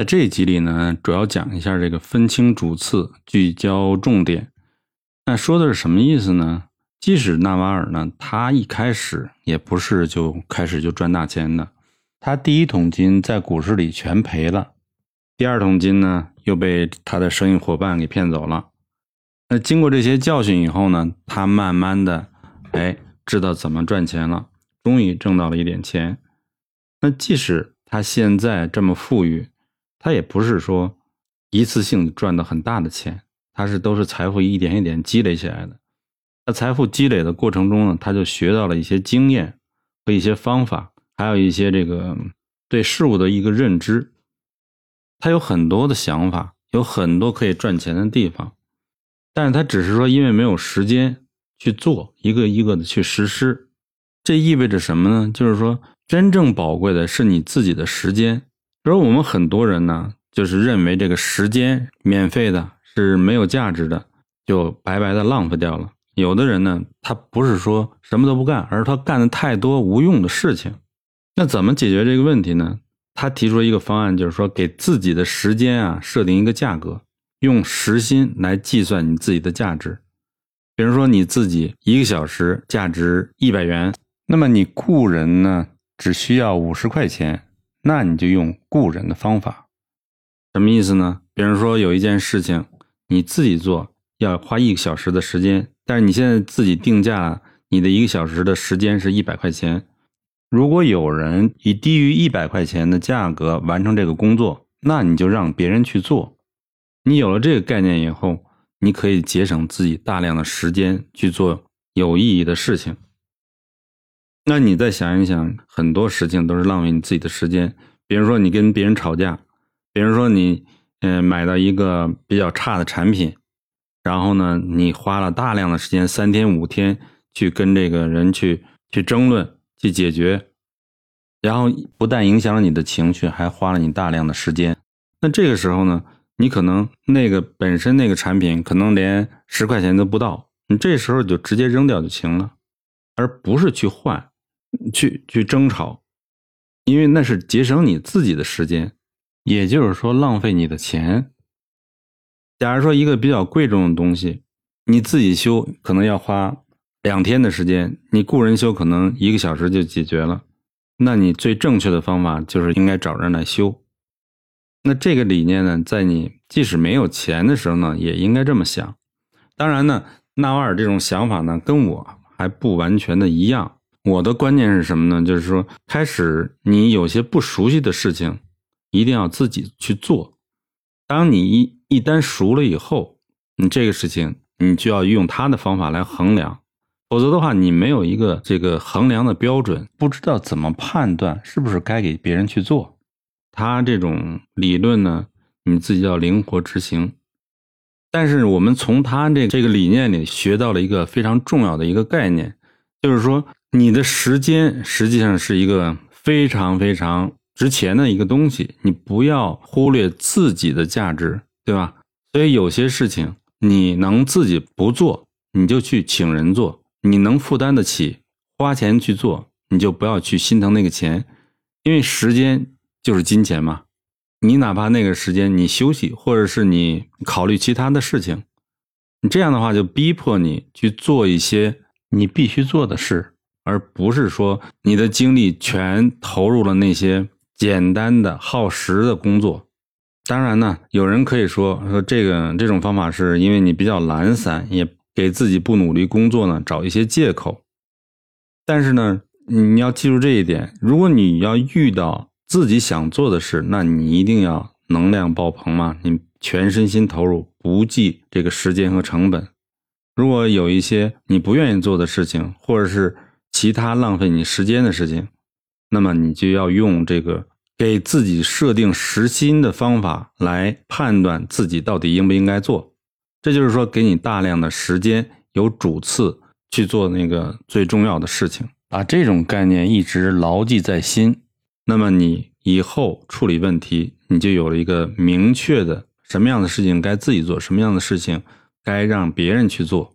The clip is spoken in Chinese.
在这一集里呢，主要讲一下这个分清主次，聚焦重点。那说的是什么意思呢？即使纳瓦尔呢，他一开始也不是就开始就赚大钱的，他第一桶金在股市里全赔了，第二桶金呢又被他的生意伙伴给骗走了。那经过这些教训以后呢，他慢慢的，哎，知道怎么赚钱了，终于挣到了一点钱。那即使他现在这么富裕，他也不是说一次性赚到很大的钱，他是都是财富一点一点积累起来的。在财富积累的过程中呢，他就学到了一些经验和一些方法，还有一些这个对事物的一个认知。他有很多的想法，有很多可以赚钱的地方，但是他只是说因为没有时间去做，一个一个的去实施。这意味着什么呢？就是说，真正宝贵的是你自己的时间。而我们很多人呢，就是认为这个时间免费的，是没有价值的，就白白的浪费掉了。有的人呢，他不是说什么都不干，而是他干的太多无用的事情。那怎么解决这个问题呢？他提出一个方案，就是说给自己的时间啊设定一个价格，用时薪来计算你自己的价值。比如说你自己一个小时价值一百元，那么你雇人呢只需要五十块钱，那你就用雇人的方法。什么意思呢？比如说有一件事情你自己做要花一个小时的时间。但是你现在自己定价，你的一个小时的时间是一百块钱。如果有人以低于一百块钱的价格完成这个工作，那你就让别人去做。你有了这个概念以后，你可以节省自己大量的时间去做有意义的事情。那你再想一想，很多事情都是浪费你自己的时间。比如说你跟别人吵架，比如说你嗯买到一个比较差的产品。然后呢，你花了大量的时间，三天五天去跟这个人去去争论、去解决，然后不但影响了你的情绪，还花了你大量的时间。那这个时候呢，你可能那个本身那个产品可能连十块钱都不到，你这时候就直接扔掉就行了，而不是去换、去去争吵，因为那是节省你自己的时间，也就是说浪费你的钱。假如说一个比较贵重的东西，你自己修可能要花两天的时间，你雇人修可能一个小时就解决了。那你最正确的方法就是应该找人来修。那这个理念呢，在你即使没有钱的时候呢，也应该这么想。当然呢，纳瓦尔这种想法呢，跟我还不完全的一样。我的观念是什么呢？就是说，开始你有些不熟悉的事情，一定要自己去做。当你一一旦熟了以后，你这个事情你就要用他的方法来衡量，否则的话，你没有一个这个衡量的标准，不知道怎么判断是不是该给别人去做。他这种理论呢，你自己要灵活执行。但是我们从他这这个理念里学到了一个非常重要的一个概念，就是说你的时间实际上是一个非常非常。值钱的一个东西，你不要忽略自己的价值，对吧？所以有些事情你能自己不做，你就去请人做；你能负担得起花钱去做，你就不要去心疼那个钱，因为时间就是金钱嘛。你哪怕那个时间你休息，或者是你考虑其他的事情，你这样的话就逼迫你去做一些你必须做的事，而不是说你的精力全投入了那些。简单的耗时的工作，当然呢，有人可以说说这个这种方法是因为你比较懒散，也给自己不努力工作呢找一些借口。但是呢，你要记住这一点：如果你要遇到自己想做的事，那你一定要能量爆棚嘛，你全身心投入，不计这个时间和成本。如果有一些你不愿意做的事情，或者是其他浪费你时间的事情，那么你就要用这个。给自己设定时薪的方法来判断自己到底应不应该做，这就是说给你大量的时间，有主次去做那个最重要的事情，把这种概念一直牢记在心，那么你以后处理问题，你就有了一个明确的什么样的事情该自己做，什么样的事情该让别人去做。